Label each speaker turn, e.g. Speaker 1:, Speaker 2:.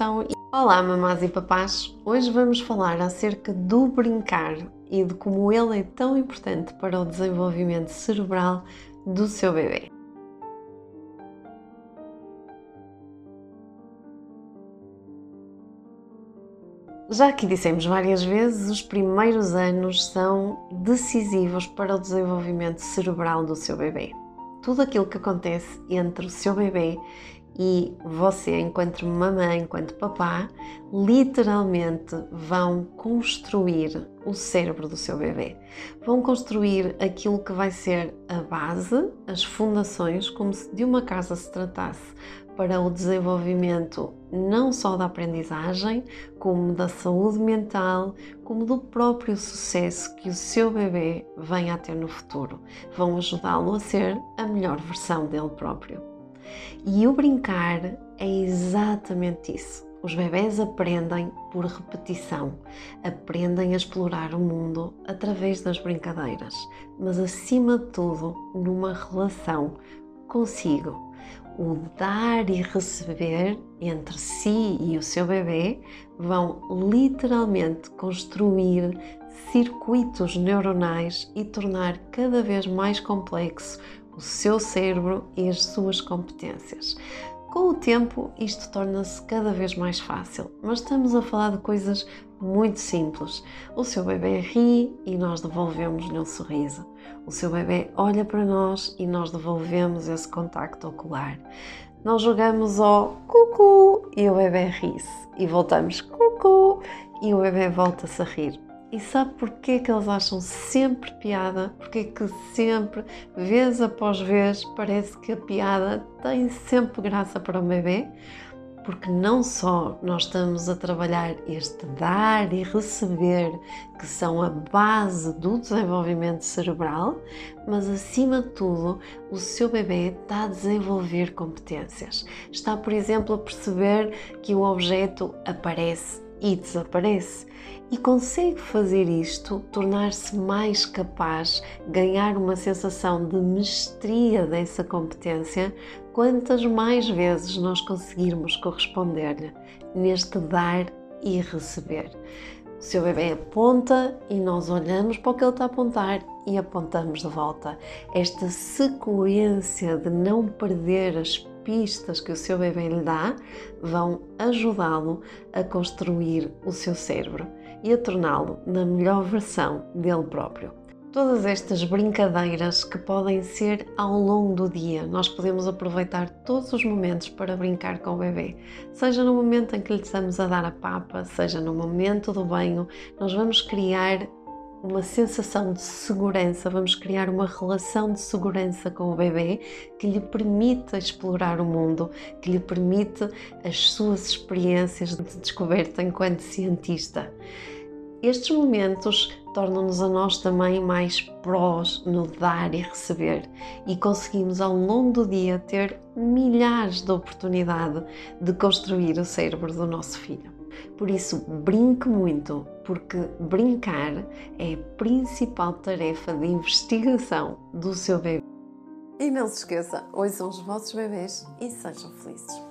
Speaker 1: Então, olá mamás e papás! Hoje vamos falar acerca do brincar e de como ele é tão importante para o desenvolvimento cerebral do seu bebê. Já que dissemos várias vezes, os primeiros anos são decisivos para o desenvolvimento cerebral do seu bebê. Tudo aquilo que acontece entre o seu bebê e você, enquanto mamãe, enquanto papá, literalmente vão construir o cérebro do seu bebê. Vão construir aquilo que vai ser a base, as fundações, como se de uma casa se tratasse, para o desenvolvimento não só da aprendizagem, como da saúde mental, como do próprio sucesso que o seu bebê venha a ter no futuro. Vão ajudá-lo a ser a melhor versão dele próprio. E o brincar é exatamente isso. Os bebés aprendem por repetição, aprendem a explorar o mundo através das brincadeiras, mas acima de tudo numa relação consigo. O dar e receber entre si e o seu bebê vão literalmente construir circuitos neuronais e tornar cada vez mais complexo o seu cérebro e as suas competências. Com o tempo, isto torna-se cada vez mais fácil, mas estamos a falar de coisas muito simples. O seu bebê ri e nós devolvemos-lhe um sorriso. O seu bebê olha para nós e nós devolvemos esse contacto ocular. Nós jogamos ao cucu e o bebê ri-se e voltamos cucu e o bebê volta-se a rir. E sabe porquê que eles acham sempre piada? Porque que sempre, vez após vez, parece que a piada tem sempre graça para o bebê? Porque não só nós estamos a trabalhar este dar e receber, que são a base do desenvolvimento cerebral, mas acima de tudo, o seu bebê está a desenvolver competências. Está, por exemplo, a perceber que o objeto aparece e desaparece. E consegue fazer isto, tornar-se mais capaz, ganhar uma sensação de mestria dessa competência, quantas mais vezes nós conseguirmos corresponder-lhe neste dar e receber. O seu bebê aponta e nós olhamos para o que ele está a apontar e apontamos de volta. Esta sequência de não perder as pistas que o seu bebê lhe dá vão ajudá-lo a construir o seu cérebro e a torná-lo na melhor versão dele próprio. Todas estas brincadeiras que podem ser ao longo do dia, nós podemos aproveitar todos os momentos para brincar com o bebê. Seja no momento em que lhe estamos a dar a papa, seja no momento do banho, nós vamos criar uma sensação de segurança, vamos criar uma relação de segurança com o bebê que lhe permita explorar o mundo, que lhe permite as suas experiências de descoberta enquanto cientista. Estes momentos tornam-nos a nós também mais prós no dar e receber e conseguimos ao longo do dia ter milhares de oportunidades de construir o cérebro do nosso filho. Por isso, brinque muito, porque brincar é a principal tarefa de investigação do seu bebê. E não se esqueça, ouçam os vossos bebês e sejam felizes.